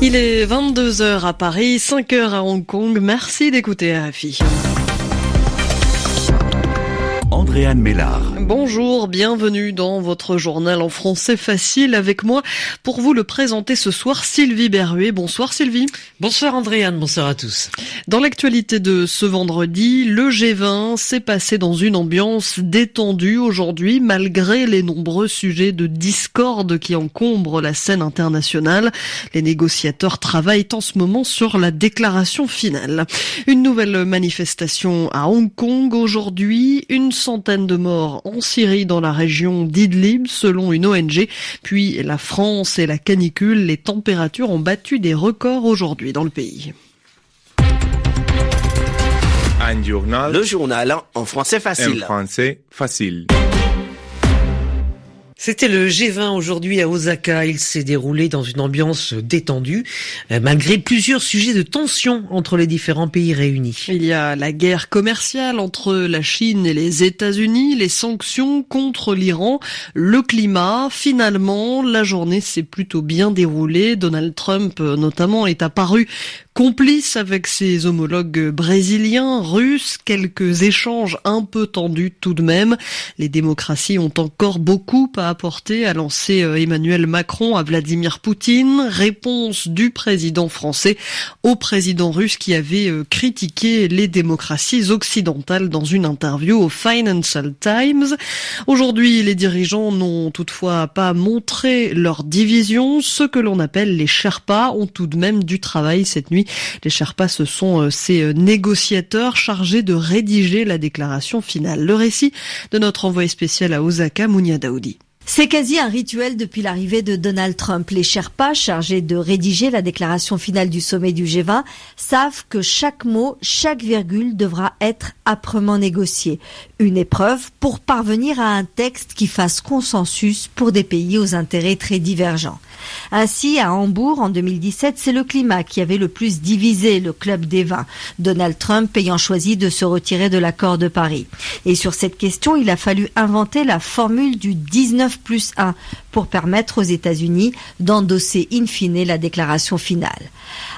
Il est 22h à Paris, 5h à Hong Kong. Merci d'écouter RFI. Andréane Mélard. Bonjour, bienvenue dans votre journal en français facile avec moi pour vous le présenter ce soir Sylvie Berruet. Bonsoir Sylvie. Bonsoir Andréane, bonsoir à tous. Dans l'actualité de ce vendredi, le G20 s'est passé dans une ambiance détendue aujourd'hui malgré les nombreux sujets de discorde qui encombrent la scène internationale. Les négociateurs travaillent en ce moment sur la déclaration finale. Une nouvelle manifestation à Hong Kong aujourd'hui, une centaine de morts en Syrie dans la région d'Idlib selon une ONG. Puis la France et la canicule, les températures ont battu des records aujourd'hui dans le pays. Un journal. Le journal en français facile. En français facile. C'était le G20 aujourd'hui à Osaka. Il s'est déroulé dans une ambiance détendue, euh, malgré plusieurs sujets de tension entre les différents pays réunis. Il y a la guerre commerciale entre la Chine et les États-Unis, les sanctions contre l'Iran, le climat. Finalement, la journée s'est plutôt bien déroulée. Donald Trump, euh, notamment, est apparu complice avec ses homologues brésiliens, russes, quelques échanges un peu tendus tout de même. Les démocraties ont encore beaucoup à apporter, a lancé euh, Emmanuel Macron à Vladimir Poutine. Réponse du président français au président russe qui avait euh, critiqué les démocraties occidentales dans une interview au Financial Times. Aujourd'hui, les dirigeants n'ont toutefois pas montré leur division. Ceux que l'on appelle les Sherpas ont tout de même du travail cette nuit les Sherpas, ce sont euh, ces euh, négociateurs chargés de rédiger la déclaration finale. Le récit de notre envoyé spécial à Osaka, Mounia Daoudi. C'est quasi un rituel depuis l'arrivée de Donald Trump. Les Sherpas, chargés de rédiger la déclaration finale du sommet du G20, savent que chaque mot, chaque virgule devra être âprement négocié. Une épreuve pour parvenir à un texte qui fasse consensus pour des pays aux intérêts très divergents. Ainsi, à Hambourg, en 2017, c'est le climat qui avait le plus divisé le club des 20, Donald Trump ayant choisi de se retirer de l'accord de Paris. Et sur cette question, il a fallu inventer la formule du 19 plus 1 pour permettre aux États-Unis d'endosser in fine la déclaration finale.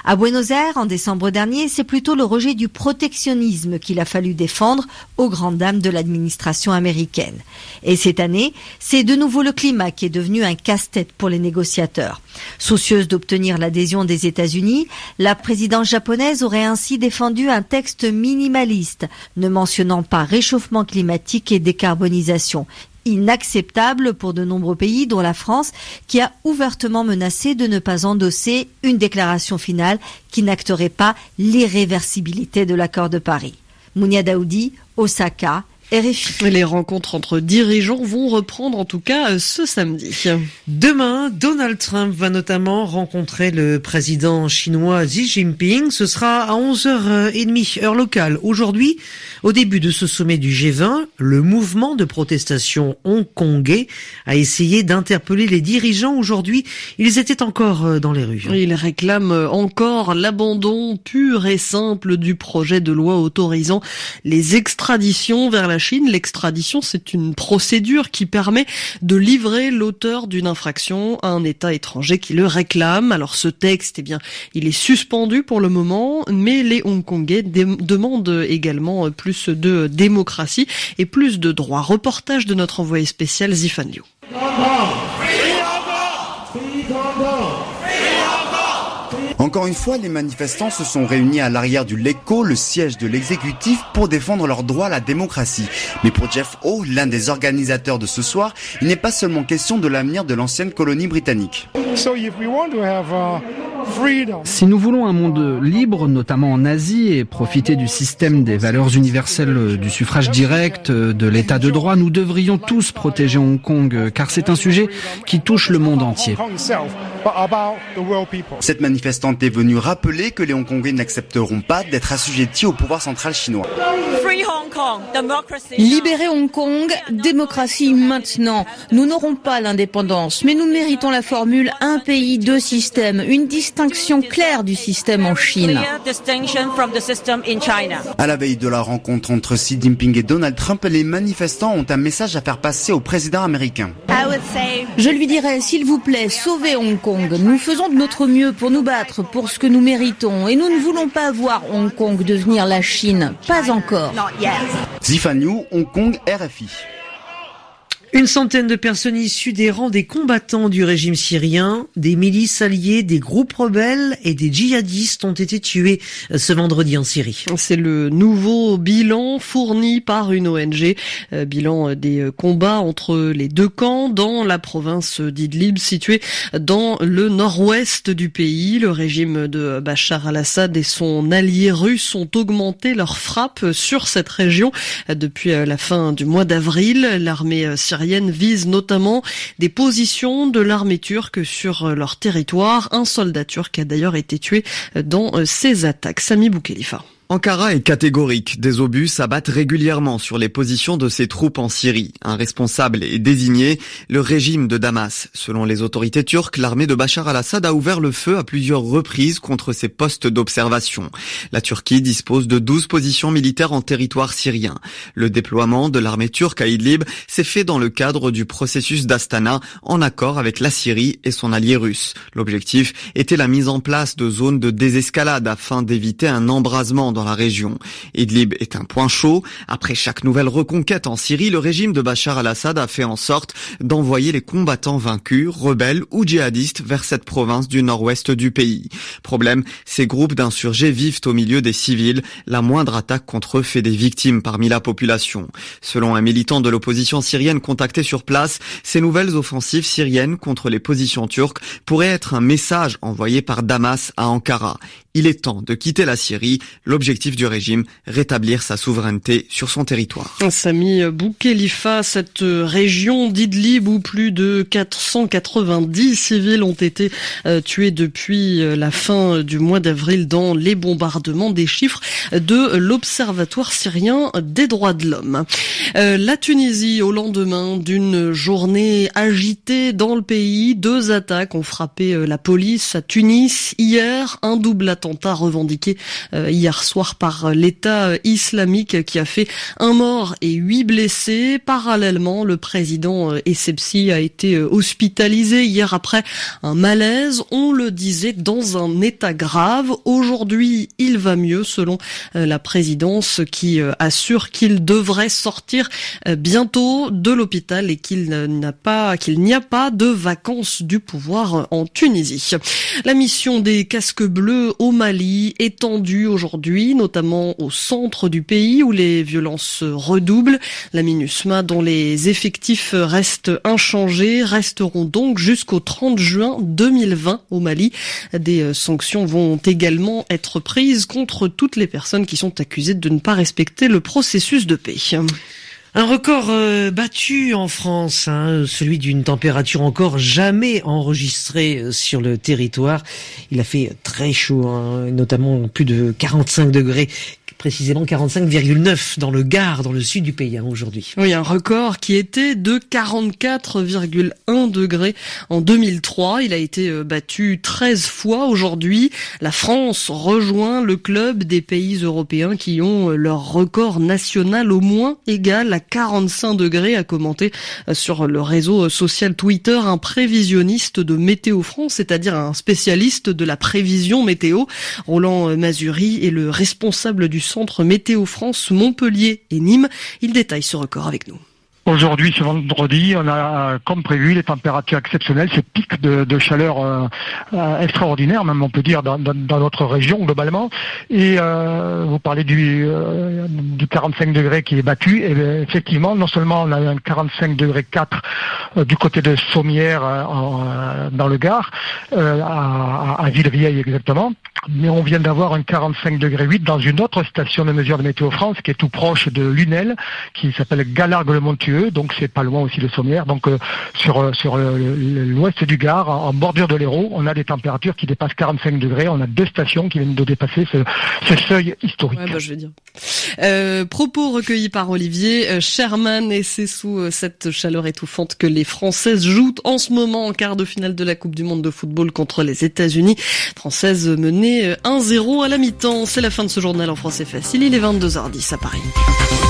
À Buenos Aires, en décembre dernier, c'est plutôt le rejet du protectionnisme qu'il a fallu défendre aux grandes dames de l'administration américaine. Et cette année, c'est de nouveau le climat qui est devenu un casse-tête pour les négociateurs. Soucieuse d'obtenir l'adhésion des États-Unis, la présidence japonaise aurait ainsi défendu un texte minimaliste, ne mentionnant pas réchauffement climatique et décarbonisation, inacceptable pour de nombreux pays, dont la France, qui a ouvertement menacé de ne pas endosser une déclaration finale qui n'acterait pas l'irréversibilité de l'accord de Paris. Mounia Daoudi, Osaka, RFI. Les rencontres entre dirigeants vont reprendre en tout cas ce samedi. Demain, Donald Trump va notamment rencontrer le président chinois Xi Jinping. Ce sera à 11h30 heure locale. Aujourd'hui, au début de ce sommet du G20, le mouvement de protestation hongkongais a essayé d'interpeller les dirigeants. Aujourd'hui, ils étaient encore dans les rues. Ils réclament encore l'abandon pur et simple du projet de loi autorisant les extraditions vers la L'extradition, c'est une procédure qui permet de livrer l'auteur d'une infraction à un État étranger qui le réclame. Alors ce texte, eh bien, il est suspendu pour le moment, mais les Hongkongais demandent également plus de démocratie et plus de droits. Reportage de notre envoyé spécial Zifan Liu. Encore une fois, les manifestants se sont réunis à l'arrière du LECO, le siège de l'exécutif, pour défendre leur droit à la démocratie. Mais pour Jeff O, l'un des organisateurs de ce soir, il n'est pas seulement question de l'avenir de l'ancienne colonie britannique. Si nous voulons un monde libre, notamment en Asie, et profiter du système des valeurs universelles du suffrage direct, de l'état de droit, nous devrions tous protéger Hong Kong, car c'est un sujet qui touche le monde entier. Cette manifestante est venue rappeler que les Hongkongais n'accepteront pas d'être assujettis au pouvoir central chinois. Libérer Hong Kong, démocratie maintenant. Nous n'aurons pas l'indépendance, mais nous méritons la formule un pays, deux systèmes, une distinction claire du système en Chine. À la veille de la rencontre entre Xi Jinping et Donald Trump, les manifestants ont un message à faire passer au président américain. Je lui dirais, s'il vous plaît, sauvez Hong Kong. Nous faisons de notre mieux pour nous battre pour ce que nous méritons et nous ne voulons pas voir Hong Kong devenir la Chine. Pas encore. Zifan Hong Kong, RFI. Une centaine de personnes issues des rangs des combattants du régime syrien, des milices alliées, des groupes rebelles et des djihadistes ont été tués ce vendredi en Syrie. C'est le nouveau bilan fourni par une ONG, euh, bilan des combats entre les deux camps dans la province d'Idlib située dans le nord-ouest du pays. Le régime de Bachar al-Assad et son allié russe ont augmenté leurs frappes sur cette région depuis la fin du mois d'avril. L'armée syrienne vise notamment des positions de l'armée turque sur leur territoire. Un soldat turc a d'ailleurs été tué dans ces attaques. Sami Boukhelifa. Ankara est catégorique. Des obus s'abattent régulièrement sur les positions de ses troupes en Syrie. Un responsable est désigné, le régime de Damas. Selon les autorités turques, l'armée de Bachar al-Assad a ouvert le feu à plusieurs reprises contre ses postes d'observation. La Turquie dispose de 12 positions militaires en territoire syrien. Le déploiement de l'armée turque à Idlib s'est fait dans le cadre du processus d'Astana en accord avec la Syrie et son allié russe. L'objectif était la mise en place de zones de désescalade afin d'éviter un embrasement la région. Idlib est un point chaud. Après chaque nouvelle reconquête en Syrie, le régime de Bachar al-Assad a fait en sorte d'envoyer les combattants vaincus, rebelles ou djihadistes vers cette province du nord-ouest du pays. Problème, ces groupes d'insurgés vivent au milieu des civils. La moindre attaque contre eux fait des victimes parmi la population. Selon un militant de l'opposition syrienne contacté sur place, ces nouvelles offensives syriennes contre les positions turques pourraient être un message envoyé par Damas à Ankara. Il est temps de quitter la Syrie. L'objectif du régime, rétablir sa souveraineté sur son territoire. Sami Boukhelifa, cette région d'Idlib où plus de 490 civils ont été euh, tués depuis euh, la fin du mois d'avril dans les bombardements des chiffres de l'Observatoire syrien des droits de l'homme. Euh, la Tunisie, au lendemain d'une journée agitée dans le pays, deux attaques ont frappé la police à Tunis hier, un double attentat revendiqué hier soir par l'État islamique qui a fait un mort et huit blessés. Parallèlement, le président Essebsi a été hospitalisé hier après un malaise. On le disait dans un état grave. Aujourd'hui, il va mieux selon la présidence qui assure qu'il devrait sortir bientôt de l'hôpital et qu'il n'a pas, qu'il n'y a pas de vacances du pouvoir en Tunisie. La mission des casques bleus au Mali étendue aujourd'hui, notamment au centre du pays où les violences redoublent. La MINUSMA, dont les effectifs restent inchangés, resteront donc jusqu'au 30 juin 2020 au Mali. Des sanctions vont également être prises contre toutes les personnes qui sont accusées de ne pas respecter le processus de paix. Un record euh, battu en France, hein, celui d'une température encore jamais enregistrée sur le territoire. Il a fait très chaud, hein, notamment plus de 45 degrés précisément 45,9 dans le Gard, dans le sud du pays hein, aujourd'hui. Oui, un record qui était de 44,1 degrés en 2003. Il a été battu 13 fois aujourd'hui. La France rejoint le club des pays européens qui ont leur record national au moins égal à 45 degrés, a commenté sur le réseau social Twitter un prévisionniste de Météo France, c'est-à-dire un spécialiste de la prévision météo. Roland Mazuri est le responsable du centre Météo France Montpellier et Nîmes. Il détaille ce record avec nous. Aujourd'hui, ce vendredi, on a, comme prévu, les températures exceptionnelles, ces pics de, chaleur euh, euh, extraordinaires, même on peut dire, dans, notre région globalement. Et euh, vous parlez du, euh, du 45 degrés qui est battu. Et effectivement, non seulement on a un 45 degrés 4 euh, du côté de Sommières, dans le Gard, à, à Villevieille exactement, mais on vient d'avoir un 45 degrés 8 dans une autre station de mesure de Météo France qui est tout proche de Lunel, qui s'appelle Galargue-le-Montueux 22, donc c'est pas loin aussi le sommaire. Donc sur sur l'ouest du Gard, en bordure de l'Hérault, on a des températures qui dépassent 45 degrés. On a deux stations qui viennent de dépasser ce, seuil historique. Ouais, bah, je dire. Euh, propos recueillis par Olivier Sherman et c'est sous cette chaleur étouffante que les Françaises jouent en ce moment en quart de finale de la Coupe du Monde de football contre les États-Unis. Françaises menées 1-0 à la mi-temps. C'est la fin de ce journal en français facile. Il est 22h10 à Paris.